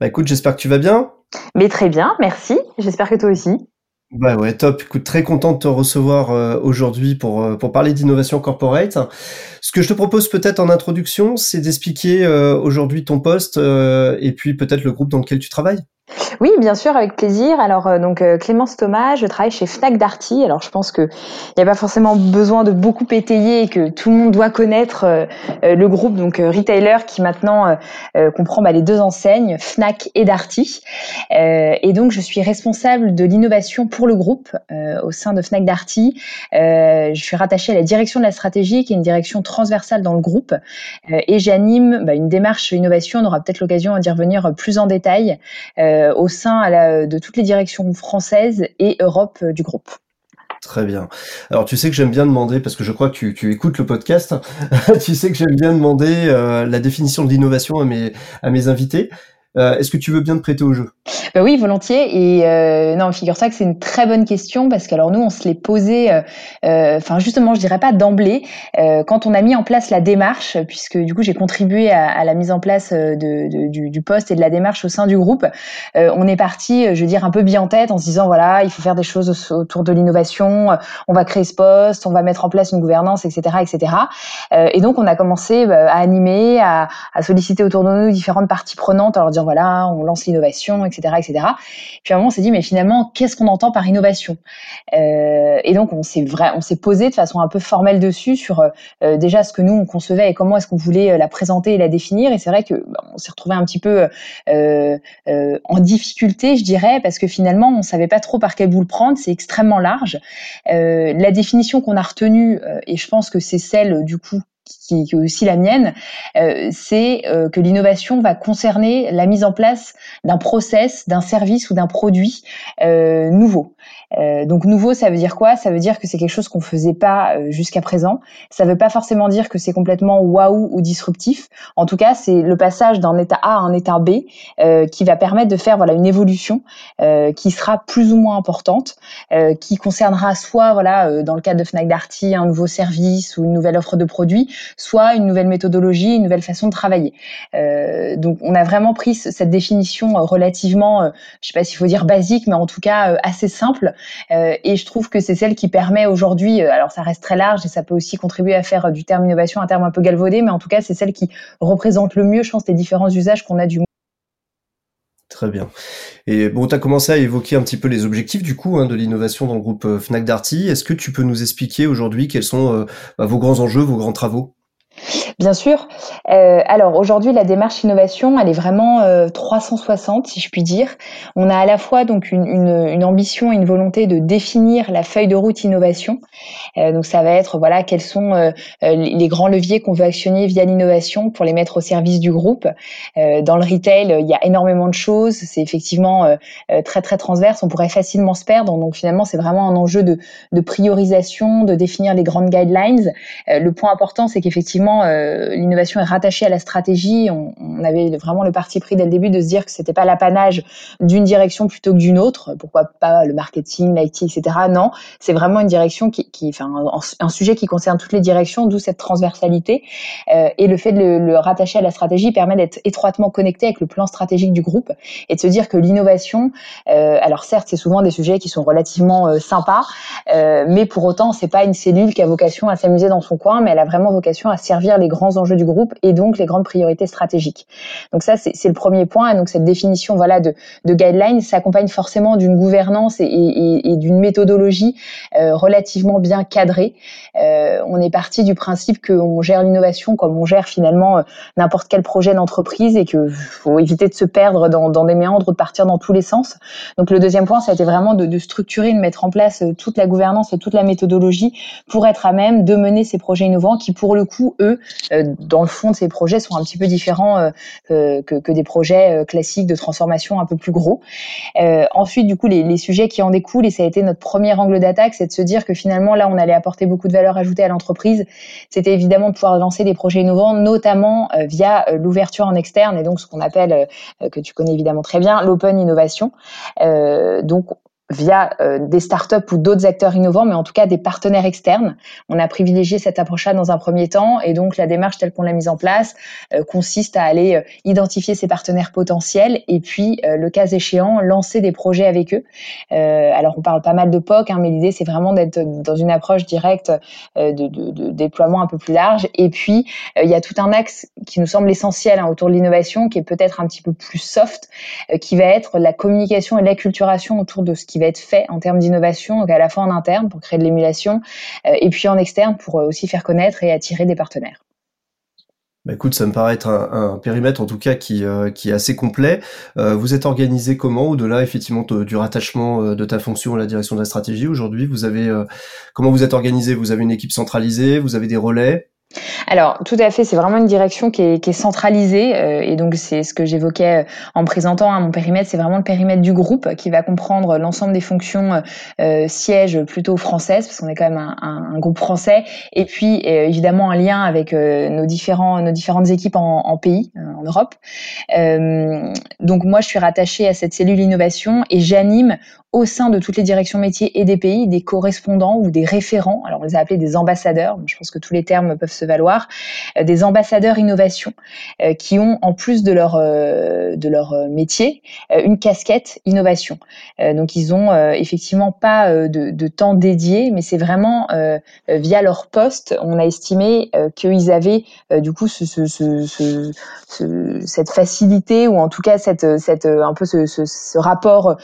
Bah écoute, j'espère que tu vas bien. Mais très bien, merci. J'espère que toi aussi. Bah ouais, top. Écoute, très content de te recevoir euh, aujourd'hui pour, euh, pour parler d'innovation corporate. Ce que je te propose peut-être en introduction, c'est d'expliquer euh, aujourd'hui ton poste et puis peut-être le groupe dans lequel tu travailles. Oui, bien sûr, avec plaisir. Alors, euh, donc euh, Clémence Thomas, je travaille chez Fnac Darty. Alors, je pense que il n'y a pas forcément besoin de beaucoup étayer et que tout le monde doit connaître euh, le groupe, donc retailer, qui maintenant comprend bah, les deux enseignes, Fnac et Darty. et donc, je suis responsable de l'innovation pour le groupe au sein de Fnac Darty. je suis rattachée à la direction de la stratégie, qui est une direction transversale dans le groupe, et j'anime bah, une démarche innovation. On aura peut-être l'occasion d'y revenir plus en détail. Euh, au sein de toutes les directions françaises et Europe euh, du groupe. Très bien. Alors tu sais que j'aime bien demander, parce que je crois que tu, écoutes le podcast, tu sais que j'aime bien demander euh, la définition de l'innovation à mes invités. Est-ce que tu veux bien te prêter au jeu? Bah oui, volontiers. Et euh, non, figure-toi que c'est une très bonne question parce qu'alors nous, on se l'est posé, euh, euh, enfin justement, je dirais pas d'emblée, euh, quand on a mis en place la démarche, puisque du coup j'ai contribué à, la mise en place du, poste et de la démarche au sein du groupe. on est parti, je veux dire, un peu bien en tête en se disant voilà, il faut faire des choses autour de l'innovation, on va créer ce poste, on va mettre en place une gouvernance, etc., etc. et donc on a commencé à animer, à, solliciter autour de nous différentes parties prenantes, à leur dire voilà, on lance l'innovation, etc etc. Puis à un moment, on s'est dit, mais finalement, qu'est-ce qu'on entend par innovation? Euh, Et donc, on s'est posé de façon un peu formelle dessus sur euh, déjà ce que nous on concevait et comment est-ce qu'on voulait euh, la présenter et la définir. Et c'est vrai que bah, on s'est retrouvé un petit peu en difficulté, je dirais, parce que finalement, on savait pas trop par quel bout le prendre. C'est extrêmement large. La définition qu'on a retenue, et je pense que c'est celle du coup qui, est aussi la mienne, euh, c'est euh, que l'innovation va concerner la mise en place d'un process, d'un service ou d'un produit euh, nouveau. Euh, donc nouveau, ça veut dire quoi? Ça veut dire que c'est quelque chose qu'on faisait pas euh, jusqu'à présent. Ça veut pas forcément dire que c'est complètement waouh ou disruptif. En tout cas, c'est le passage d'un état A à un état B euh, qui va permettre de faire voilà une évolution qui sera plus ou moins importante, qui concernera soit voilà dans le cadre de Fnac Darty un nouveau service ou une nouvelle offre de produits, soit une nouvelle méthodologie, une nouvelle façon de travailler. donc on a vraiment pris cette définition relativement, je sais pas s'il faut dire basique, mais en tout cas assez simple euh, et je trouve que c'est celle qui permet aujourd'hui, euh, alors ça reste très large et ça peut aussi contribuer à faire euh, du terme innovation un terme un peu galvaudé, mais en tout cas c'est celle qui représente le mieux, je pense, les différents usages qu'on a du Très bien. Et bon, tu as commencé à évoquer un petit peu les objectifs du coup hein, de l'innovation dans le groupe Fnac Darty. Est-ce que tu peux nous expliquer aujourd'hui quels sont bah, vos grands enjeux, vos grands travaux? Bien sûr. Euh, alors aujourd'hui, la démarche innovation, elle est vraiment euh, 360, si je puis dire. On a à la fois donc une, ambition et une volonté de définir la feuille de route innovation. Euh, donc ça va être voilà quels sont euh, euh, les grands leviers qu'on veut actionner via l'innovation pour les mettre au service du groupe. Euh, dans le retail, il y a énormément de choses. C'est effectivement très très transverse. On pourrait facilement se perdre. Donc finalement, c'est vraiment un enjeu de priorisation, de définir les grandes guidelines. le point important, c'est qu'effectivement euh, l'innovation est rattachée à la stratégie. On, avait vraiment le parti pris dès le début de se dire que c'était pas l'apanage d'une direction plutôt que d'une autre. Pourquoi pas le marketing, l'IT, etc. Non, c'est vraiment une direction qui, enfin, un, sujet qui concerne toutes les directions, d'où cette transversalité. Euh, et le fait de le, rattacher à la stratégie permet d'être étroitement connecté avec le plan stratégique du groupe et de se dire que l'innovation, euh, alors certes, c'est souvent des sujets qui sont relativement sympas, mais pour autant, c'est pas une cellule qui a vocation à s'amuser dans son coin, mais elle a vraiment vocation à servir servir les grands enjeux du groupe et donc les grandes priorités stratégiques. Donc ça, c'est le premier point. Donc cette définition voilà de, de guidelines s'accompagne forcément d'une gouvernance et, d'une méthodologie euh, relativement bien cadrée. Euh, on est parti du principe qu'on gère l'innovation comme on gère finalement euh, n'importe quel projet d'entreprise et que faut éviter de se perdre dans, des méandres ou de partir dans tous les sens. Donc le deuxième point, ça a été vraiment de, de structurer, de mettre en place toute la gouvernance et toute la méthodologie pour être à même de mener ces projets innovants qui, pour le coup, eux, eux, dans le fond ces projets, sont un petit peu différents que, que, des projets classiques de transformation un peu plus gros. ensuite, du coup, les, les sujets qui en découlent, et ça a été notre premier angle d'attaque, c'est de se dire que finalement, là, on allait apporter beaucoup de valeur ajoutée à l'entreprise. C'était évidemment de pouvoir lancer des projets innovants, notamment via l'ouverture en externe et donc ce qu'on appelle, que tu connais évidemment très bien, l'open innovation. donc, via euh, des startups ou d'autres acteurs innovants, mais en tout cas des partenaires externes. On a privilégié cette approche-là dans un premier temps, et donc la démarche telle qu'on l'a mise en place euh, consiste à aller euh, identifier ces partenaires potentiels et puis, le cas échéant, lancer des projets avec eux. alors on parle pas mal de POC, hein, mais l'idée c'est vraiment d'être dans une approche directe de, de, de, déploiement un peu plus large. Et puis il y a tout un axe qui nous semble essentiel hein, autour de l'innovation, qui est peut-être un petit peu plus soft, qui va être la communication et l'acculturation autour de ce qui va être fait en termes d'innovation, à la fois en interne pour créer de l'émulation, euh, et puis en externe pour euh, aussi faire connaître et attirer des partenaires. Bah ça me paraît être un, périmètre en tout cas qui, euh, est assez complet. vous êtes organisé comment? Au-delà effectivement du rattachement de ta fonction à la direction de la stratégie aujourd'hui comment vous êtes organisé? Vous avez une équipe centralisée? Vous avez des relais? Alors, tout à fait, c'est vraiment une direction qui est, qui est centralisée, euh, et donc c'est ce que j'évoquais euh, en présentant hein, mon périmètre, c'est vraiment le périmètre du groupe qui va comprendre l'ensemble des fonctions euh, sièges plutôt françaises, parce qu'on est quand même un, un, groupe français, et puis évidemment un lien avec nos différents nos différentes équipes en, en pays, en Europe. donc moi, je suis rattachée à cette cellule innovation et j'anime au sein de toutes les directions métiers et des pays des correspondants ou des référents. Alors on les a appelés des ambassadeurs. Je pense que tous les termes peuvent se valoir. Euh, des ambassadeurs innovation euh, qui ont en plus de leur euh, de leur métier une casquette innovation. donc ils ont effectivement pas de, temps dédié, mais c'est vraiment via leur poste. On a estimé qu'ils avaient du coup ce, ce, ce, ce, cette facilité ou en tout cas cette cette un peu ce rapport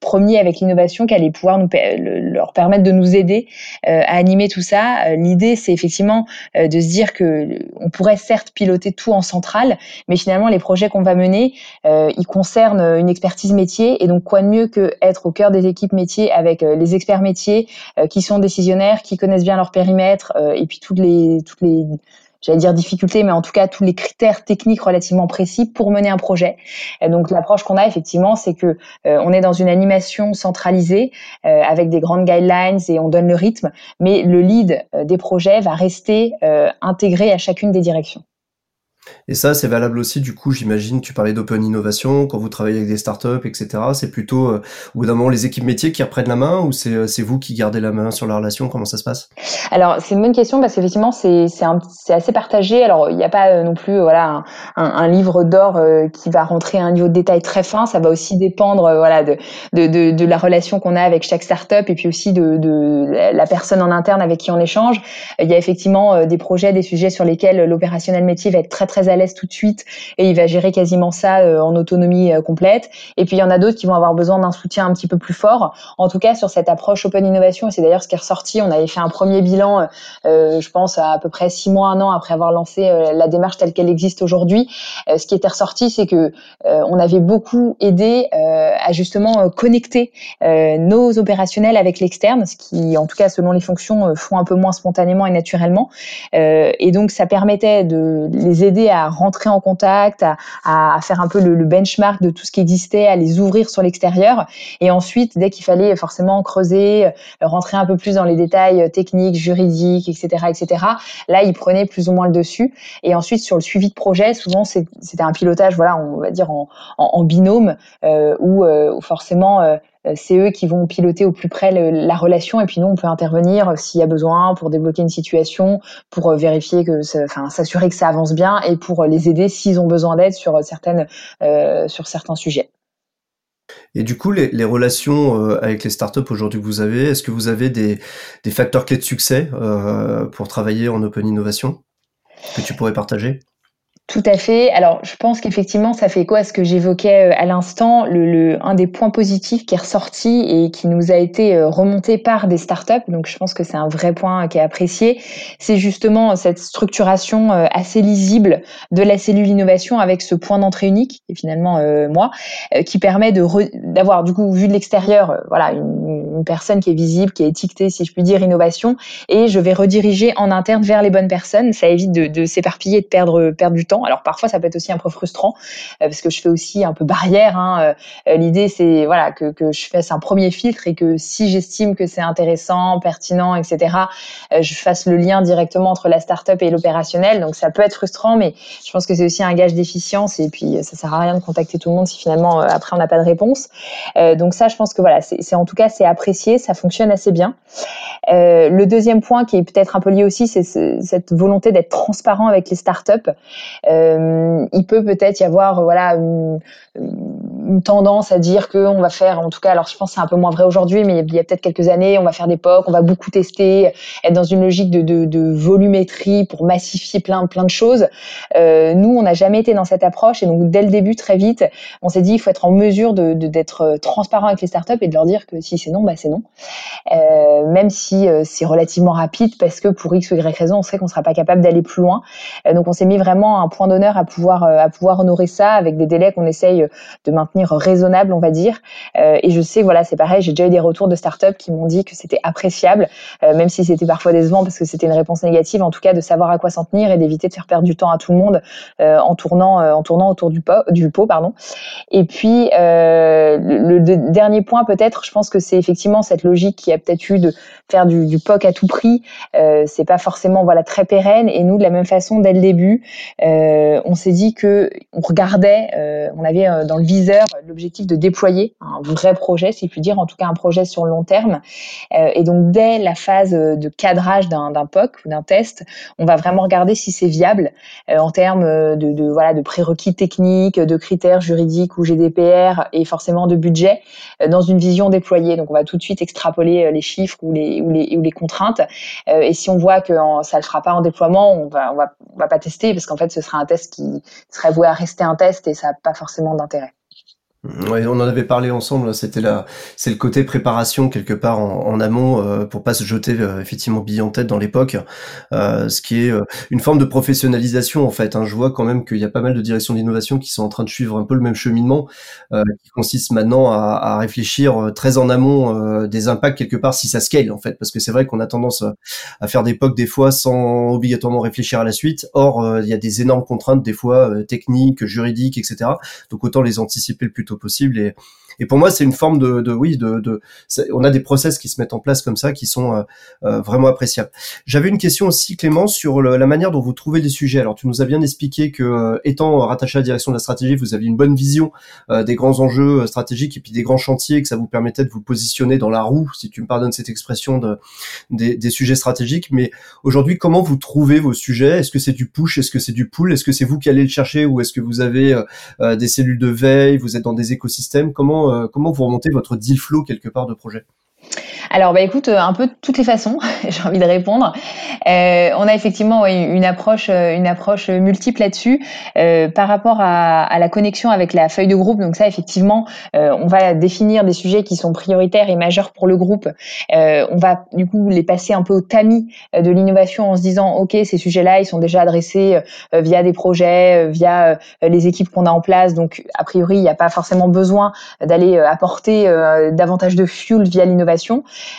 premier avec l'innovation qui allait pouvoir nous, leur permettre de nous aider euh, à animer tout ça. Euh, l'idée, c'est effectivement euh, de se dire que on pourrait certes piloter tout en centrale, mais finalement les projets qu'on va mener, ils concernent une expertise métier et donc quoi de mieux que être au cœur des équipes métiers avec les experts métiers qui sont décisionnaires, qui connaissent bien leur périmètre et puis toutes les toutes les j'allais dire difficultés, mais en tout cas tous les critères techniques relativement précis pour mener un projet. Et donc l'approche qu'on a effectivement, c'est que euh, on est dans une animation centralisée euh, avec des grandes guidelines et on donne le rythme, mais le lead euh, des projets va rester intégré à chacune des directions. Et ça, c'est valable aussi, du coup, j'imagine, tu parlais d'open innovation, quand vous travaillez avec des startups, etc. C'est plutôt, euh, au bout d'un moment, les équipes métiers qui reprennent la main ou c'est, euh, c'est vous qui gardez la main sur la relation? Comment ça se passe? Alors, c'est une bonne question parce qu'effectivement, c'est, assez partagé. Alors, il n'y a pas euh, non plus voilà, un, livre d'or qui va rentrer à un niveau de détail très fin. Ça va aussi dépendre voilà, de, de, de, de la relation qu'on a avec chaque startup et puis aussi de, de la personne en interne avec qui on échange. Il y a effectivement des projets, des sujets sur lesquels l'opérationnel métier va être très, très à l'aise tout de suite et il va gérer quasiment ça euh, en autonomie euh, complète. Et puis il y en a d'autres qui vont avoir besoin d'un soutien un petit peu plus fort. En tout cas, sur cette approche open innovation, c'est d'ailleurs ce qui est ressorti, on avait fait un premier bilan, euh, je pense à, à peu près six mois, un an après avoir lancé la démarche telle qu'elle existe aujourd'hui. ce qui était ressorti, c'est que on avait beaucoup aidé à justement connecter nos opérationnels avec l'externe, ce qui, en tout cas, selon les fonctions, font un peu moins spontanément et naturellement. et donc, ça permettait de les aider à rentrer en contact, à, faire un peu le, benchmark de tout ce qui existait, à les ouvrir sur l'extérieur. Et ensuite, dès qu'il fallait forcément creuser, euh, rentrer un peu plus dans les détails techniques, juridiques, etc., etc., là, ils prenaient plus ou moins le dessus. Et ensuite, sur le suivi de projet, souvent, c'était un pilotage, voilà, on va dire en, binôme, euh, où, euh, forcément euh, c'est eux qui vont piloter au plus près la relation et puis nous on peut intervenir euh, s'il y a besoin pour débloquer une situation, pour euh, vérifier que, enfin s'assurer que ça avance bien et pour les aider s'ils ont besoin d'aide sur certaines, sur certains sujets. Et du coup, les, relations avec les startups aujourd'hui que vous avez, est-ce que vous avez des, facteurs clés de succès pour travailler en open innovation que tu pourrais partager? Tout à fait. Alors, je pense qu'effectivement, ça fait quoi à ce que j'évoquais euh, à l'instant. Le, le, un des points positifs qui est ressorti et qui nous a été euh, remonté par des startups, donc je pense que c'est un vrai point qui est apprécié, c'est justement cette structuration euh, assez lisible de la cellule innovation avec ce point d'entrée unique, et finalement euh, moi, qui permet de d'avoir du coup vu de l'extérieur, voilà, une, une, personne qui est visible, qui est étiquetée, si je puis dire, innovation, et je vais rediriger en interne vers les bonnes personnes. Ça évite de, de s'éparpiller de perdre perdre du temps. Alors parfois ça peut être aussi un peu frustrant euh, parce que je fais aussi un peu barrière. Hein. Euh, l'idée c'est voilà que, je fasse un premier filtre et que si j'estime que c'est intéressant, pertinent, etc., euh, je fasse le lien directement entre la startup et l'opérationnel. Donc ça peut être frustrant, mais je pense que c'est aussi un gage d'efficience et puis ça sert à rien de contacter tout le monde si finalement après on n'a pas de réponse. donc ça, je pense que voilà, c'est en tout cas c'est apprécié, ça fonctionne assez bien. le deuxième point qui est peut-être un peu lié aussi, c'est cette volonté d'être transparent avec les startups. Euh, il peut peut-être y avoir voilà tendance à dire qu'on va faire, en tout cas, alors je pense que c'est un peu moins vrai aujourd'hui, mais il y a peut-être quelques années, on va faire des POC, on va beaucoup tester, être dans une logique de, volumétrie pour massifier plein, plein de choses. Euh, nous, on n'a jamais été dans cette approche et donc dès le début, très vite, on s'est dit il faut être en mesure de d'être transparent avec les startups et de leur dire que si c'est non, bah c'est non. Euh, même si euh, c'est relativement rapide parce que pour X ou Y raison, on sait qu'on sera pas capable d'aller plus loin. Euh, donc on s'est mis vraiment un point d'honneur à pouvoir à pouvoir honorer ça avec des délais qu'on essaye de maintenir raisonnable, on va dire. Euh, et je sais, voilà, c'est pareil, j'ai déjà eu des retours de startups qui m'ont dit que c'était appréciable, euh, même si c'était parfois décevant parce que c'était une réponse négative, en tout cas de savoir à quoi s'en tenir et d'éviter de faire perdre du temps à tout le monde euh, en tournant, en tournant autour du pot, du pot, pardon. Et puis le, dernier point peut-être, je pense que c'est effectivement cette logique qui a peut-être eu de faire du, POC à tout prix. c'est pas forcément voilà très pérenne. Et nous, de la même façon, dès le début, on s'est dit que on regardait, on avait dans le viseur l'objectif de déployer un vrai projet, si je puis dire, en tout cas un projet sur le long terme. Euh, et donc dès la phase de cadrage d'un POC ou d'un test, on va vraiment regarder si c'est viable euh, en termes de, de, voilà de prérequis techniques, de critères juridiques ou GDPR et forcément de budget euh, dans une vision déployée. Donc on va tout de suite extrapoler les chiffres ou les ou les, ou les contraintes. et si on voit que ça ne le fera pas en déploiement, on va on va on va pas tester parce qu'en fait ce sera un test qui serait voué à rester un test et ça n'a pas forcément d'intérêt. Ouais, on en avait parlé ensemble. C'était là, c'est le côté préparation quelque part en, amont euh, pour pas se jeter euh, effectivement bille en tête dans l'époque, euh, ce qui est euh, une forme de professionnalisation en fait. Hein. Je vois quand même qu'il y a pas mal de directions d'innovation qui sont en train de suivre un peu le même cheminement, qui consiste maintenant à, à, réfléchir très en amont des impacts quelque part si ça scale en fait, parce que c'est vrai qu'on a tendance à faire des POC des fois sans obligatoirement réfléchir à la suite. Or, il y a des énormes contraintes des fois techniques, juridiques, etc. Donc autant les anticiper le plus possible et et pour moi, c'est une forme de, de oui, de, de on a des process qui se mettent en place comme ça, qui sont euh, euh, vraiment appréciables. J'avais une question aussi, Clément, sur la manière dont vous trouvez des sujets. Alors, tu nous as bien expliqué que, euh, étant rattaché à la direction de la stratégie, vous aviez une bonne vision des grands enjeux stratégiques et puis des grands chantiers, que ça vous permettait de vous positionner dans la roue, si tu me pardonnes cette expression, de, des, des sujets stratégiques. Mais aujourd'hui, comment vous trouvez vos sujets? Est-ce que c'est du push? Est-ce que c'est du pull? Est-ce que c'est vous qui allez le chercher ou est-ce que vous avez des cellules de veille? Vous êtes dans des écosystèmes? Comment euh, comment, vous remontez votre deal flow quelque part de projet? Alors, bah écoute, euh, un peu toutes les façons, j'ai envie de répondre. Euh, on a effectivement une approche, euh, approche multiple là-dessus par rapport à, la connexion avec la feuille de groupe. Donc ça, effectivement, on va définir des sujets qui sont prioritaires et majeurs pour le groupe. On va du coup les passer un peu au tamis de l'innovation en se disant, ok, ces sujets-là, ils sont déjà adressés via des projets, via les équipes qu'on a en place. Donc a priori, il n'y a pas forcément besoin d'aller apporter davantage de fuel via l'innovation.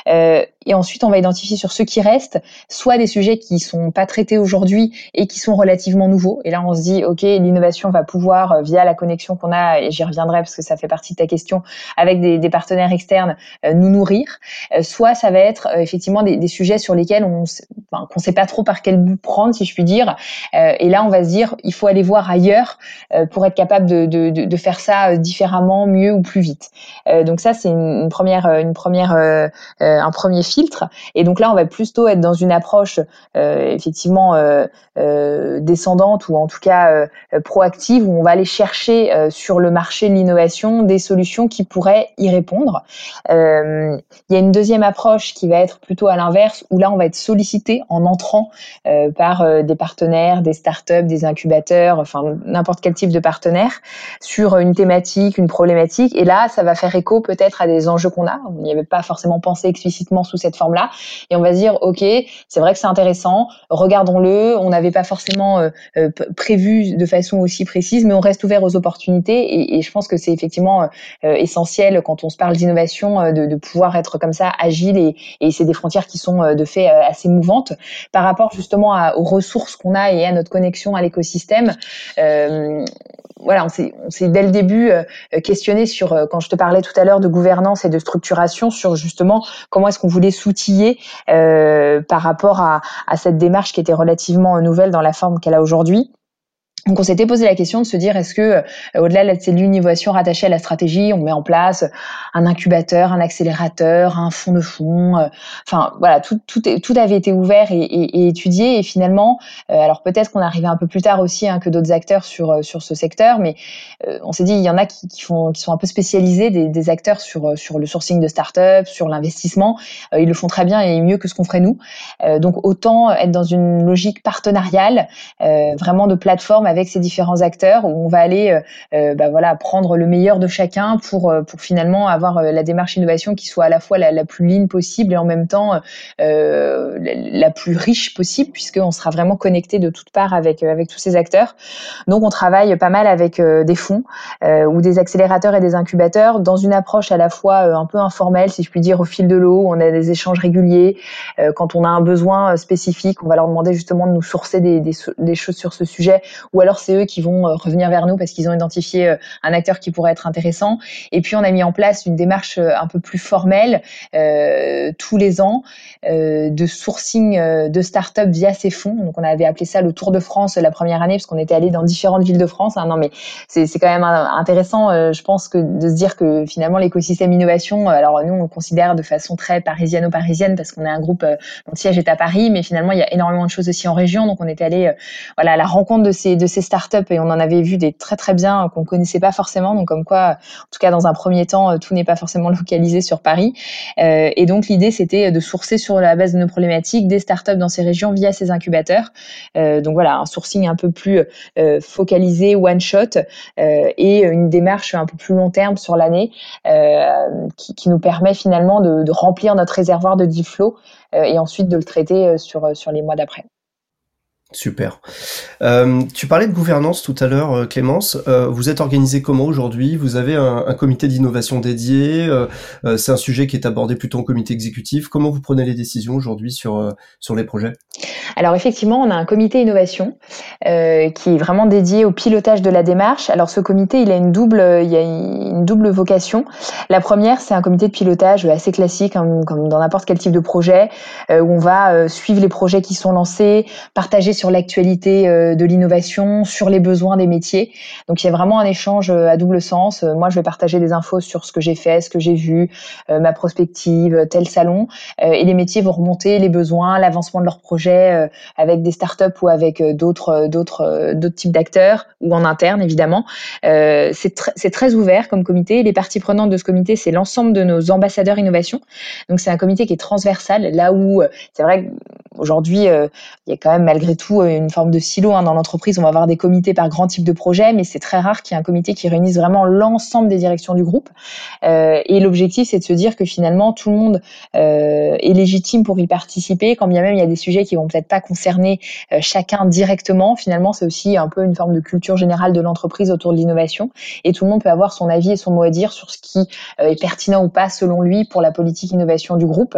Euh, et ensuite, on va identifier sur ceux qui restent, soit des sujets qui sont pas traités aujourd'hui et qui sont relativement nouveaux. Et là, on se dit, ok, l'innovation va pouvoir, euh, via la connexion qu'on a, et j'y reviendrai parce que ça fait partie de ta question, avec des, partenaires externes, euh, nous nourrir. soit ça va être effectivement des, sujets sur lesquels on enfin, qu'on sait pas trop par quel bout prendre, si je puis dire. et là, on va se dire, il faut aller voir ailleurs pour être capable de, de, faire ça différemment, mieux ou plus vite. donc ça, c'est une, une, première, une première, un premier filtre. Et donc là, on va plutôt être dans une approche effectivement descendante ou en tout cas proactive où on va aller chercher sur le marché de l'innovation des solutions qui pourraient y répondre. il y a une deuxième approche qui va être plutôt à l'inverse où là, on va être sollicité en entrant par des partenaires, des startups, des incubateurs, enfin n'importe quel type de partenaire sur une thématique, une problématique. Et là, ça va faire écho peut-être à des enjeux qu'on a. On n'y avait pas forcément pensé explicitement sous cette forme-là. Et on va se dire, OK, c'est vrai que c'est intéressant, regardons-le. On n'avait pas forcément euh, euh, prévu de façon aussi précise, mais on reste ouvert aux opportunités. Et, je pense que c'est effectivement euh, essentiel quand on se parle d'innovation de, pouvoir être comme ça agile. Et, c'est des frontières qui sont de fait assez mouvantes par rapport justement aux ressources qu'on a et à notre connexion à l'écosystème. Voilà, on s'est dès le début questionné sur, quand je te parlais tout à l'heure de gouvernance et de structuration, sur justement comment est-ce qu'on voulait s'outiller par rapport à, à, cette démarche qui était relativement nouvelle dans la forme qu'elle a aujourd'hui. Donc on s'était posé la question de se dire est-ce que euh, au-delà de la cellule innovation rattachée à la stratégie, on met en place un incubateur, un accélérateur, un fonds de fonds, euh, enfin voilà tout avait été ouvert et, étudié et finalement euh, alors peut-être qu'on arrivait un peu plus tard aussi hein, que d'autres acteurs sur sur ce secteur, mais on s'est dit il y en a qui, font qui sont un peu spécialisés des, acteurs sur sur le sourcing de start-up, sur l'investissement, ils le font très bien et mieux que ce qu'on ferait nous. donc autant être dans une logique partenariale, vraiment de plateforme avec ces différents acteurs où on va aller euh, euh, bah voilà prendre le meilleur de chacun pour euh, pour finalement avoir la démarche innovation qui soit à la fois la, plus ligne possible et en même temps euh, la plus riche possible puisqu'on sera vraiment connecté de toutes parts avec avec tous ces acteurs. Donc on travaille pas mal avec des fonds ou des accélérateurs et des incubateurs dans une approche à la fois un peu informelle si je puis dire au fil de l'eau. On a des échanges réguliers. quand on a un besoin spécifique, on va leur demander justement de nous sourcer des, des, des choses sur ce sujet ou alors c'est eux qui vont euh, revenir vers nous parce qu'ils ont identifié euh, un acteur qui pourrait être intéressant. Et puis on a mis en place une démarche euh, un peu plus formelle tous les ans de sourcing de start-up via ces fonds. Donc on avait appelé ça le Tour de France la première année parce qu'on était allé dans différentes villes de France. Hein. Non mais c'est quand même intéressant, je pense que de se dire que finalement l'écosystème innovation, alors nous on le considère de façon très parisiano-parisienne parce qu'on est un groupe dont le siège est à Paris, mais finalement il y a énormément de choses aussi en région. Donc on était allé voilà à la rencontre de ces de ces startups et on en avait vu des très très bien qu'on connaissait pas forcément. Donc comme quoi, en tout cas dans un premier temps, tout n'est pas forcément localisé sur Paris. Euh, et donc l'idée c'était de sourcer sur la base de nos problématiques des startups dans ces régions via ces incubateurs. Euh, donc voilà, un sourcing un peu plus euh, focalisé, one shot, et une démarche un peu plus long terme sur l'année qui, nous permet finalement de, de, remplir notre réservoir de deal flow et ensuite de le traiter sur sur les mois d'après. Super. Euh, tu parlais de gouvernance tout à l'heure, euh, Clémence. Euh, vous êtes organisé comment aujourd'hui? Vous avez un, comité d'innovation dédié C'est un sujet qui est abordé plutôt en comité exécutif. Comment vous prenez les décisions aujourd'hui sur sur les projets? Alors effectivement, on a un comité innovation qui est vraiment dédié au pilotage de la démarche. Alors ce comité, il a une double, il y a une double vocation. La première, c'est un comité de pilotage assez classique, hein, comme dans n'importe quel type de projet, où on va suivre les projets qui sont lancés, partager sur l'actualité euh, de l'innovation, sur les besoins des métiers. Donc il y a vraiment un échange euh, à double sens. Euh, moi, je vais partager des infos sur ce que j'ai fait, ce que j'ai vu, ma prospective, tel salon, et les métiers vont remonter les besoins, l'avancement de leurs projets avec des startups ou avec d'autres d'autres d'autres types d'acteurs ou en interne évidemment. c'est très ouvert comme comité. Les parties prenantes de ce comité, c'est l'ensemble de nos ambassadeurs innovation. Donc c'est un comité qui est transversal, là où c'est vrai qu'aujourd'hui il y a quand même malgré tout euh, une forme de silo hein. dans l'entreprise. On va avoir des comités par grand type de projet, mais c'est très rare qu'il y ait un comité qui réunisse vraiment l'ensemble des directions du groupe. Euh, et l'objectif, c'est de se dire que finalement, tout le monde euh, est légitime pour y participer, quand bien même il y a des sujets qui vont peut-être pas concerner chacun directement. Finalement, c'est aussi un peu une forme de culture générale de l'entreprise autour de l'innovation. Et tout le monde peut avoir son avis et son mot à dire sur ce qui est pertinent ou pas selon lui pour la politique innovation du groupe.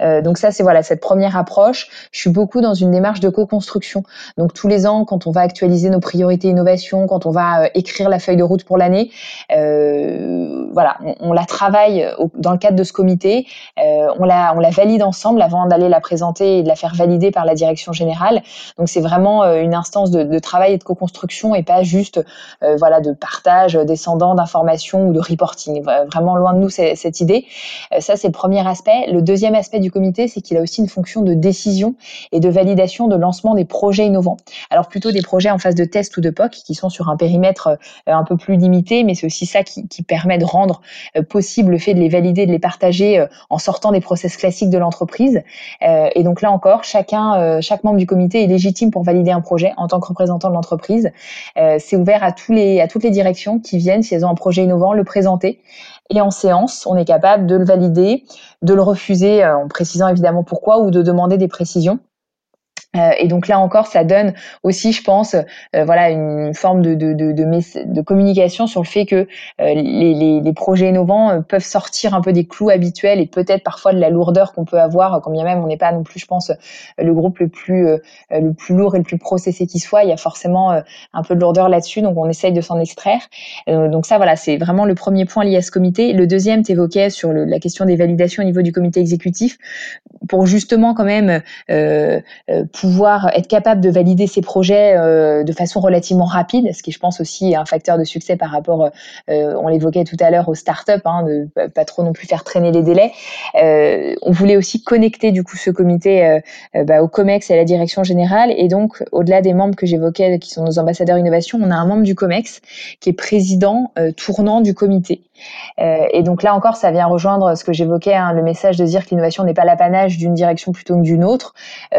donc ça, c'est voilà cette première approche. Je suis beaucoup dans une démarche de co-construction donc tous les ans, quand on va actualiser nos priorités innovation, quand on va euh, écrire la feuille de route pour l'année, euh, voilà, on, la travaille dans le cadre de ce comité, on la on la valide ensemble avant d'aller la présenter et de la faire valider par la direction générale. Donc c'est vraiment une instance de, de, travail et de co-construction et pas juste voilà de partage descendant d'informations ou de reporting. Vraiment loin de nous cette idée. ça c'est le premier aspect. Le deuxième aspect du comité, c'est qu'il a aussi une fonction de décision et de validation de lancement des projets innovants. Alors plutôt des projets en phase de test ou de POC qui sont sur un périmètre euh, un peu plus limité, mais c'est aussi ça qui, permet de rendre euh, possible le fait de les valider, de les partager euh, en sortant des process classiques de l'entreprise. Et donc là encore, chacun, chaque membre du comité est légitime pour valider un projet en tant que représentant de l'entreprise. C'est ouvert à tous les à toutes les directions qui viennent si elles ont un projet innovant le présenter. Et en séance, on est capable de le valider, de le refuser en précisant évidemment pourquoi ou de demander des précisions. Euh, et donc là encore, ça donne aussi, je pense, euh, voilà, une forme de, de, de, de, communication sur le fait que euh, les, les, les, projets innovants peuvent sortir un peu des clous habituels et peut-être parfois de la lourdeur qu'on peut avoir, quand bien même on n'est pas non plus, je pense, le groupe le plus le plus lourd et le plus processé qui soit. Il y a forcément un peu de lourdeur là-dessus, donc on essaye de s'en extraire. donc ça, voilà, c'est vraiment le premier point lié à ce comité. Le deuxième, tu évoquais sur le, la question des validations au niveau du comité exécutif, pour justement quand même pouvoir être capable de valider ses projets euh, de façon relativement rapide, ce qui je pense aussi est un facteur de succès par rapport, euh, on l'évoquait tout à l'heure, aux startups, hein, de pas trop non plus faire traîner les délais. Euh, on voulait aussi connecter du coup ce comité bah, au COMEX et à la direction générale, et donc au-delà des membres que j'évoquais, qui sont nos ambassadeurs innovation, on a un membre du COMEX qui est président tournant du comité. Et donc là encore, ça vient rejoindre ce que j'évoquais, hein, le message de dire que l'innovation n'est pas l'apanage d'une direction plutôt que d'une autre.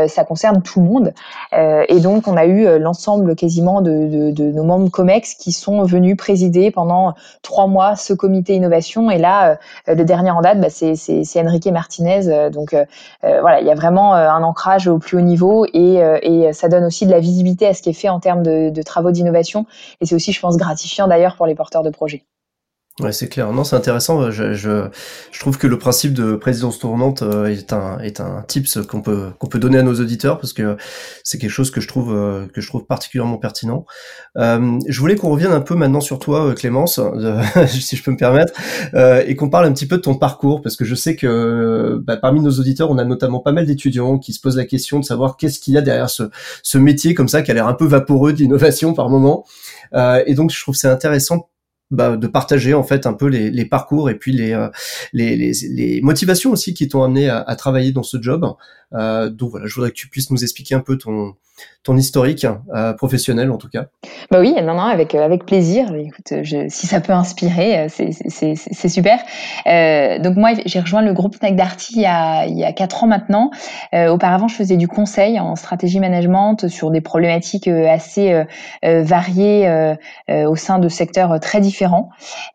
ça concerne tout le monde. Euh, et donc, on a eu euh, l'ensemble quasiment de, nos membres COMEX qui sont venus présider pendant trois mois ce comité innovation. Et là, euh, le dernier en date, bah, c'est Enrique Martinez. Donc, voilà, il y a vraiment un ancrage au plus haut niveau et, ça donne aussi de la visibilité à ce qui est fait en termes de, de travaux d'innovation. Et c'est aussi, je pense, gratifiant d'ailleurs pour les porteurs de projets. Ouais, c'est clair. Non, c'est intéressant. Je, je, je, trouve que le principe de présidence tournante euh, est un est un tips qu'on peut qu'on peut donner à nos auditeurs parce que c'est quelque chose que je trouve euh, que je trouve particulièrement pertinent. Euh, je voulais qu'on revienne un peu maintenant sur toi, Clémence, si je peux me permettre, et qu'on parle un petit peu de ton parcours parce que je sais que bah, parmi nos auditeurs, on a notamment pas mal d'étudiants qui se posent la question de savoir qu'est-ce qu'il y a derrière ce ce métier comme ça qui a l'air un peu vaporeux d'innovation par moment. et donc, je trouve c'est intéressant bah, de partager en fait un peu les, les parcours et puis les, euh, les, les, les, motivations aussi qui t'ont amené à, à, travailler dans ce job. Euh, donc voilà, je voudrais que tu puisses nous expliquer un peu ton, ton historique euh, professionnel en tout cas. Bah oui, non, non, avec euh, avec plaisir. Écoute, si ça peut inspirer, euh, c'est super. Donc moi, j'ai rejoint le groupe Fnac Darty il y a il y a quatre ans maintenant. Auparavant, je faisais du conseil en stratégie management sur des problématiques assez variées au sein de secteurs très différents.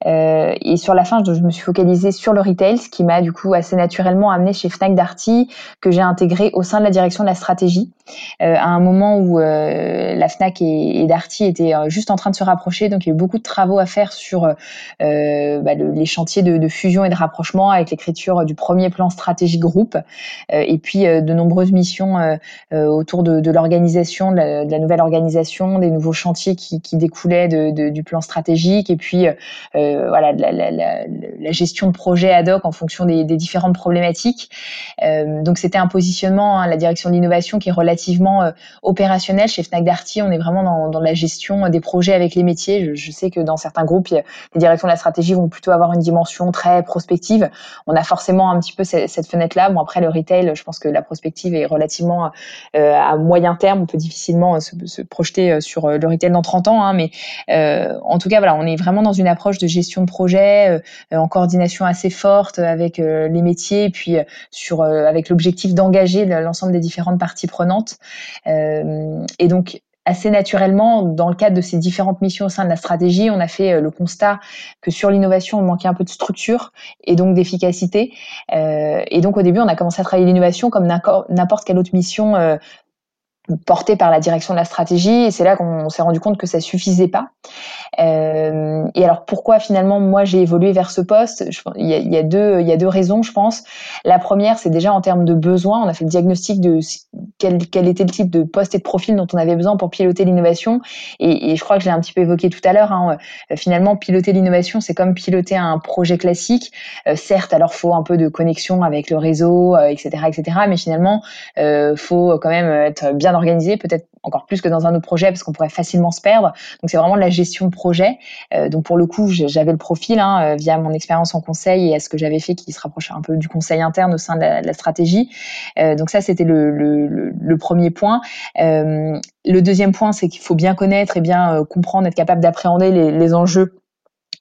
et sur la fin, je, je me suis focalisée sur le retail, ce qui m'a du coup assez naturellement amené chez Fnac Darty, que j'ai intégré au sein de la direction de la stratégie. à un moment où euh, la Fnac et, Darty étaient euh, juste en train de se rapprocher, donc il y a eu beaucoup de travaux à faire sur euh, bah, les chantiers de, fusion et de rapprochement avec l'écriture du premier plan stratégique groupe, et puis de nombreuses missions autour de, l'organisation, de, la nouvelle organisation, des nouveaux chantiers qui, découlaient du plan stratégique, et puis voilà la, gestion de projets ad hoc en fonction des, différentes problématiques. donc c'était un positionnement, hein, la direction de l'innovation qui est relativement opérationnel. Chez Fnac Darty, on est vraiment dans, dans, la gestion des projets avec les métiers. Je, je sais que dans certains groupes, les directions de la stratégie vont plutôt avoir une dimension très prospective. On a forcément un petit peu cette, cette fenêtre-là. Bon, après, le retail, je pense que la prospective est relativement euh, à moyen terme. On peut difficilement euh, se, se projeter euh, sur le retail dans 30 ans. Hein, mais euh, en tout cas, voilà, on est vraiment dans une approche de gestion de projet euh, en coordination assez forte avec les métiers et puis sur avec l'objectif d'engager l'ensemble des différentes parties prenantes. Euh, et donc, assez naturellement, dans le cadre de ces différentes missions au sein de la stratégie, on a fait euh, le constat que sur l'innovation, on manquait un peu de structure et donc d'efficacité. Euh, et donc au début, on a commencé à travailler l'innovation comme n'importe quelle autre mission porté par la direction de la stratégie et c'est là qu'on s'est rendu compte que ça suffisait pas. Euh, et alors pourquoi finalement moi j'ai évolué vers ce poste? Il y, a, deux il y a deux raisons je pense. La première c'est déjà en termes de besoins, on a fait le diagnostic de quel, quel était le type de poste et de profil dont on avait besoin pour piloter l'innovation et, je crois que je l'ai un petit peu évoqué tout à l'heure. Hein, euh, finalement piloter l'innovation c'est comme piloter un projet classique. Euh, certes alors faut un peu de connexion avec le réseau etc etc mais finalement faut quand même être bien organisé peut-être encore plus que dans un autre projet parce qu'on pourrait facilement se perdre. Donc c'est vraiment de la gestion de projet. Euh, donc pour le coup, j'avais le profil hein, euh, via mon expérience en conseil et à ce que j'avais fait qui se rapprochait un peu du conseil interne au sein de la, stratégie. Euh, donc ça c'était le, premier point. Le deuxième point, c'est qu'il faut bien connaître et bien comprendre, être capable d'appréhender les enjeux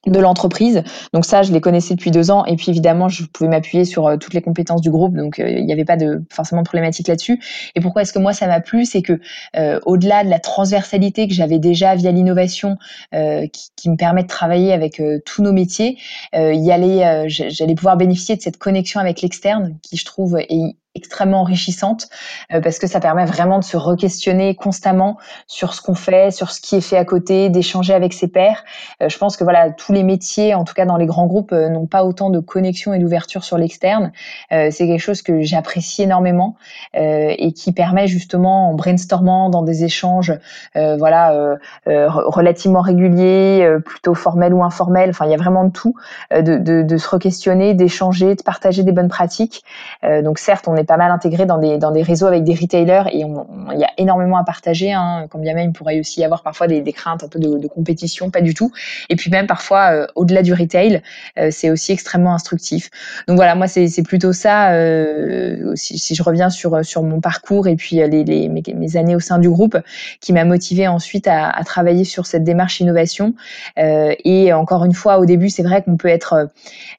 de l'entreprise. Donc ça, je les connaissais depuis deux ans. Et puis évidemment, je pouvais m'appuyer sur euh, toutes les compétences du groupe. Donc euh, il n'y avait pas de forcément de problématique là-dessus. Et pourquoi est-ce que moi ça m'a plu, c'est que euh, au-delà de la transversalité que j'avais déjà via l'innovation, qui, qui, me permet de travailler avec tous nos métiers, y allait, j'allais pouvoir bénéficier de cette connexion avec l'externe, qui je trouve est extrêmement enrichissante euh, parce que ça permet vraiment de se re-questionner constamment sur ce qu'on fait, sur ce qui est fait à côté, d'échanger avec ses pairs. Euh, je pense que voilà, tous les métiers, en tout cas dans les grands groupes, euh, n'ont pas autant de connexion et d'ouverture sur l'externe. c'est quelque chose que j'apprécie énormément et qui permet justement en brainstormant dans des échanges, voilà, relativement réguliers, plutôt formels ou informels. Enfin, il y a vraiment de tout, de, de, de se re-questionner, d'échanger, de partager des bonnes pratiques. donc certes, on est pas mal intégré dans des, dans des réseaux avec des retailers et il y a énormément à partager. Hein, quand bien même, il pourrait aussi y avoir parfois des, craintes un peu de, compétition, pas du tout. Et puis même parfois, euh, au-delà du retail, euh, c'est aussi extrêmement instructif. Donc voilà, moi c'est plutôt ça. Euh, si, je reviens sur sur mon parcours et puis les, mes, années au sein du groupe, qui m'a motivé ensuite à, à, travailler sur cette démarche innovation. et encore une fois, au début, c'est vrai qu'on peut être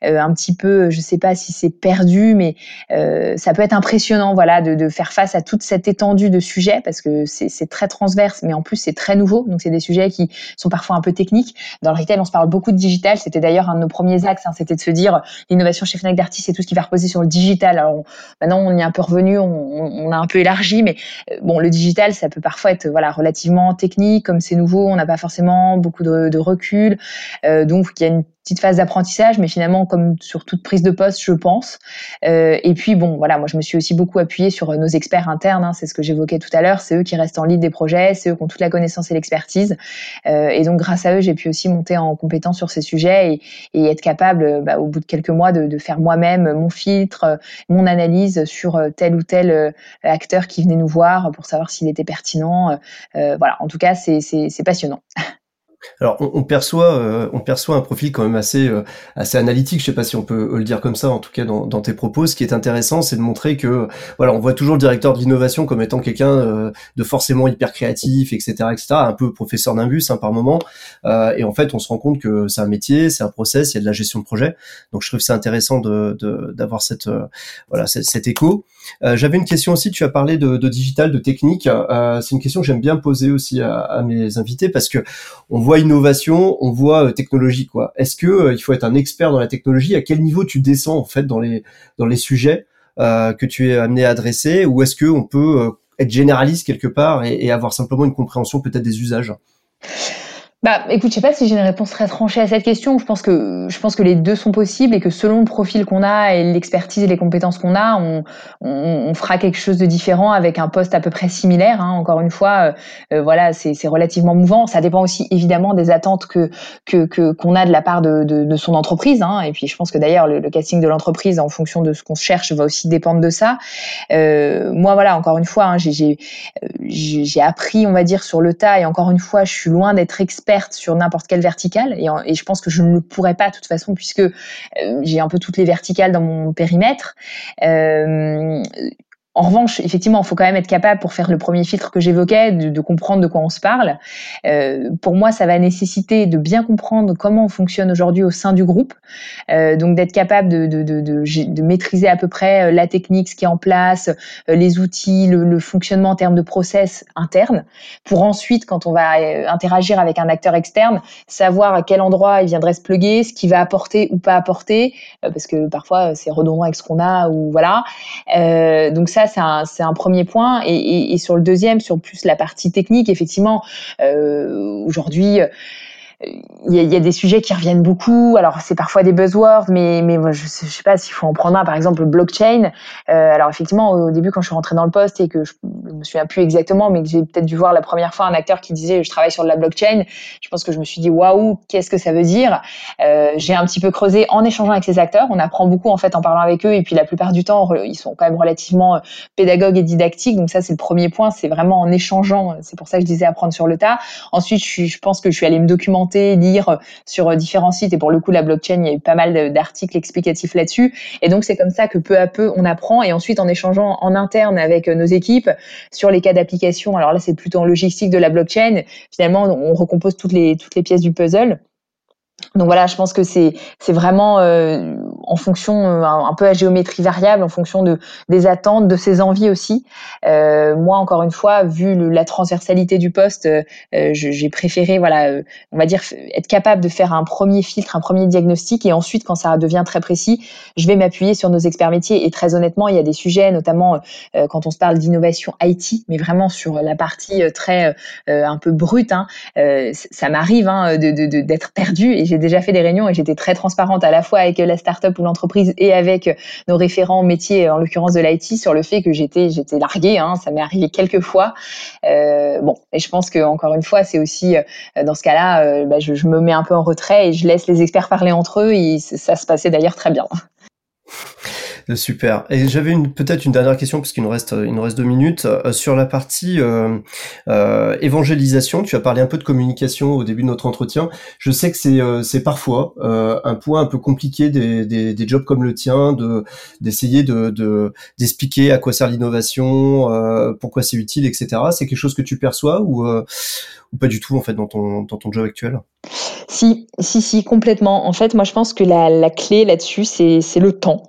un petit peu, je sais pas si c'est perdu, mais ça peut être impressionnant, voilà, de, de, faire face à toute cette étendue de sujets parce que c'est très transverse, mais en plus c'est très nouveau. Donc c'est des sujets qui sont parfois un peu techniques. Dans le retail, on se parle beaucoup de digital. C'était d'ailleurs un de nos premiers axes. Hein, C'était de se dire l'innovation chez Fnac Darty, c'est tout ce qui va reposer sur le digital. Alors maintenant, on y est un peu revenu, on, on, a un peu élargi, mais euh, bon, le digital, ça peut parfois être voilà relativement technique, comme c'est nouveau, on n'a pas forcément beaucoup de, de recul. Euh, donc il y a une phase d'apprentissage, mais finalement comme sur toute prise de poste, je pense. Euh, et puis bon, voilà, moi je me suis aussi beaucoup appuyée sur nos experts internes. Hein, c'est ce que j'évoquais tout à l'heure. C'est eux qui restent en lead des projets, c'est eux qui ont toute la connaissance et l'expertise. Euh, et donc grâce à eux, j'ai pu aussi monter en compétence sur ces sujets et, et être capable, bah, au bout de quelques mois, de, de faire moi-même mon filtre, mon analyse sur tel ou tel acteur qui venait nous voir pour savoir s'il était pertinent. Euh, voilà, en tout cas, c'est passionnant. Alors on, on perçoit, euh, on perçoit un profil quand même assez, euh, assez analytique. Je sais pas si on peut le dire comme ça, en tout cas dans, dans tes propos. Ce qui est intéressant, c'est de montrer que, voilà, on voit toujours le directeur d'innovation comme étant quelqu'un euh, de forcément hyper créatif, etc., etc., un peu professeur d'imbus hein, par moment. et en fait, on se rend compte que c'est un métier, c'est un process, il y a de la gestion de projet. Donc je trouve c'est intéressant de d'avoir cette, voilà, cet, écho. J'avais une question aussi. Tu as parlé de, de digital, de technique. c'est une question que j'aime bien poser aussi à, à mes invités parce que on voit innovation, on voit euh, technologie quoi. Est-ce que euh, il faut être un expert dans la technologie? À quel niveau tu descends en fait dans les dans les sujets euh, que tu es amené à adresser? Ou est-ce que on peut être généraliste quelque part et avoir simplement une compréhension peut-être des usages? Bah, écoute, je sais pas si j'ai une réponse très tranchée à cette question. Je pense que je pense que les deux sont possibles et que selon le profil qu'on a et l'expertise et les compétences qu'on a, on, on, on, fera quelque chose de différent avec un poste à peu près similaire. Hein. Encore une fois, euh, euh voilà, c'est relativement mouvant. Ça dépend aussi évidemment des attentes que que qu'on a de la part de, de, de son entreprise. Hein. Et puis, je pense que d'ailleurs le, casting de l'entreprise, en fonction de ce qu'on cherche, va aussi dépendre de ça. Euh, moi, voilà, encore une fois, hein, j'ai j'ai appris, on va dire, sur le tas. Et encore une fois, je suis loin d'être expert sur n'importe quelle verticale et, je pense que je ne le pourrais pas de toute façon puisque euh, j'ai un peu toutes les verticales dans mon périmètre. Euh, en revanche, effectivement, il faut quand même être capable, pour faire le premier filtre que j'évoquais, de, comprendre de quoi on se parle. Euh, pour moi, ça va nécessiter de bien comprendre comment on fonctionne aujourd'hui au sein du groupe, euh, donc d'être capable de, maîtriser à peu près euh, la technique, ce qui est en place, euh, les outils, le, fonctionnement en termes de process interne, pour ensuite, quand on va euh, interagir avec un acteur externe, savoir à quel endroit il viendrait se plugger, ce qu'il va apporter ou pas apporter, parce que parfois c'est redondant avec ce qu'on a ou voilà. donc ça, c'est un, premier point. Et, sur le deuxième, sur plus la partie technique, effectivement, euh, aujourd'hui il y, y, a, des sujets qui reviennent beaucoup. Alors c'est parfois des buzzwords, mais mais je, sais, je sais pas s'il faut en prendre un. Par exemple, le blockchain. Euh, alors effectivement, au début, quand je suis rentrée dans le poste et que je, je me souviens plus exactement, mais que j'ai peut-être dû voir la première fois un acteur qui disait je travaille sur de la blockchain. Je pense que je me suis dit waouh, qu'est-ce que ça veut dire? Euh, J'ai un petit peu creusé en échangeant avec ces acteurs. On apprend beaucoup en fait en parlant avec eux, et puis la plupart du temps, ils sont quand même relativement euh, pédagogues et didactiques. Donc ça, c'est le premier point. C'est vraiment en échangeant. C'est pour ça que je disais apprendre sur le tas. Ensuite, je, je pense que je suis allée me documenter lire euh, sur euh, différents sites. Et pour le coup, la blockchain, il y a eu pas mal d'articles explicatifs là-dessus. Et donc, c'est comme ça que peu à peu, on apprend. Et ensuite, en échangeant en interne avec euh, nos équipes sur les cas d'application, alors là, c'est plutôt en logistique de la blockchain. Finalement, on recompose toutes les, toutes les pièces du puzzle. Donc voilà, je pense que c'est c'est vraiment euh, en fonction euh, un, peu à géométrie variable, en fonction de des attentes, de ses envies aussi. Euh, moi, encore une fois, vu la transversalité du poste, j'ai préféré voilà, on va dire être capable de faire un premier filtre, un premier diagnostic, et ensuite, quand ça devient très précis, je vais m'appuyer sur nos experts métiers. Et très honnêtement, il y a des sujets, notamment quand on se parle d'innovation IT, mais vraiment sur la partie très un peu brute. Hein, ça m'arrive hein, de d'être perdu et déjà fait des réunions et j'étais très transparente à la fois avec la startup ou l'entreprise et avec nos référents métiers, en l'occurrence de l'IT, sur le fait que j'étais j'étais larguée. Hein, ça m'est arrivé quelques fois. Euh, bon, et je pense que encore une fois, c'est aussi euh, dans ce cas-là, euh, bah, je, je, me mets un peu en retrait et je laisse les experts parler entre eux. Et ça se passait d'ailleurs très bien. Super. Et j'avais peut-être une dernière question puisqu'il nous reste il nous reste deux minutes euh, sur la partie euh, euh, évangélisation. Tu as parlé un peu de communication au début de notre entretien. Je sais que c'est parfois un point un peu compliqué des, jobs comme le tien de d'essayer de d'expliquer à quoi sert l'innovation, pourquoi c'est utile, etc. C'est quelque chose que tu perçois ou ou pas du tout en fait dans ton dans ton job actuel? Si, si, si, complètement. En fait, moi, je pense que la, la clé là-dessus, c'est le temps.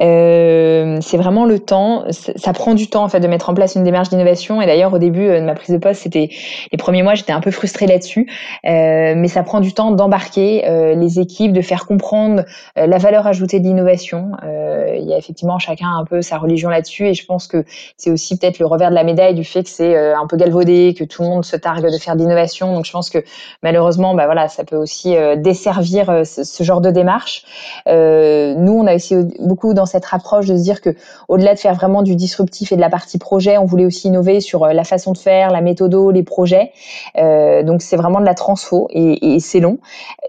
Euh, c'est vraiment le temps. Ça prend du temps en fait de mettre en place une démarche d'innovation. Et d'ailleurs, au début euh, de ma prise de poste, c'était les premiers mois, j'étais un peu frustrée là-dessus. Euh, mais ça prend du temps d'embarquer les équipes, de faire comprendre la valeur ajoutée de l'innovation. il y a effectivement chacun un peu sa religion là-dessus. Et je pense que c'est aussi peut-être le revers de la médaille du fait que c'est un peu galvaudé, que tout le monde se targue de faire d'innovation. Donc, je pense que malheureusement, bah voilà, ça peut aussi desservir ce, ce, genre de démarche. nous, on a aussi beaucoup dans cette approche de se dire que au-delà de faire vraiment du disruptif et de la partie projet, on voulait aussi innover sur euh, la façon de faire, la méthodo, les projets. Euh, donc c'est vraiment de la transfo et, et c'est long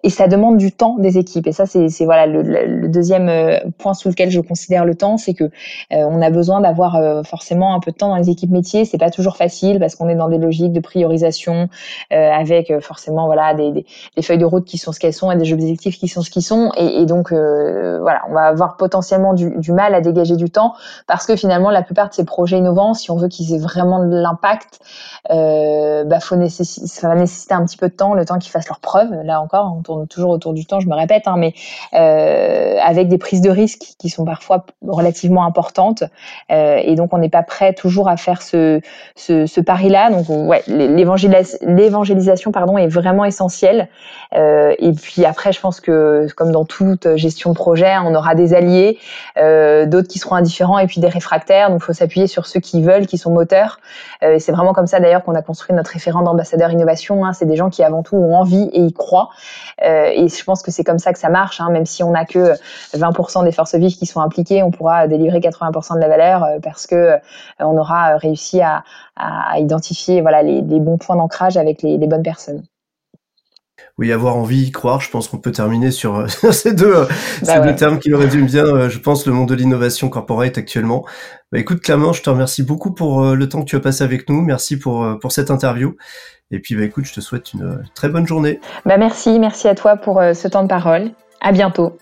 et ça demande du temps des équipes. Et ça c'est voilà le, le, deuxième euh, point sur lequel je considère le temps, c'est que euh, on a besoin d'avoir euh, forcément un peu de temps dans les équipes métiers. C'est pas toujours facile parce qu'on est dans des logiques de priorisation avec forcément voilà des, feuilles de route qui sont ce qu'elles sont et des objectifs qui sont ce qu'ils sont. Et, donc voilà, on va avoir potentiellement du, mal à dégager du temps parce que finalement la plupart de ces projets innovants, si on veut qu'ils aient vraiment de l'impact, euh, bah faut ça va nécessiter un petit peu de temps, le temps qu'ils fassent leurs preuves. Là encore, on tourne toujours autour du temps, je me répète, hein, mais euh, avec des prises de risques qui sont parfois relativement importantes, euh, et donc on n'est pas prêt toujours à faire ce pari-là. Donc ouais, l'évangélisation pardon est vraiment essentielle. Euh, et puis après, je pense que comme dans toute gestion de projet, on aura des alliés. Euh, d'autres qui seront indifférents et puis des réfractaires. Donc, il faut s'appuyer sur ceux qui veulent, qui sont moteurs. Euh, c'est vraiment comme ça d'ailleurs qu'on a construit notre référent d'ambassadeur innovation. Hein. C'est des gens qui avant tout ont envie et y croient. Euh, et je pense que c'est comme ça que ça marche. Hein. Même si on n'a que 20% des forces vives qui sont impliquées, on pourra délivrer 80% de la valeur parce que on aura réussi à, identifier voilà les, bons points d'ancrage avec les, les bonnes personnes oui, avoir envie, y croire. Je pense qu'on peut terminer sur, euh, ces deux, euh, bah ces deux termes qui résument bien, euh, je pense, le monde de l'innovation corporate actuellement. Bah, écoute, Clément, je te remercie beaucoup pour le temps que tu as passé avec nous. Merci pour, pour cette interview. Et puis, bah, écoute, je te souhaite une très bonne journée. Bah, merci, merci à toi pour ce temps de parole. À bientôt.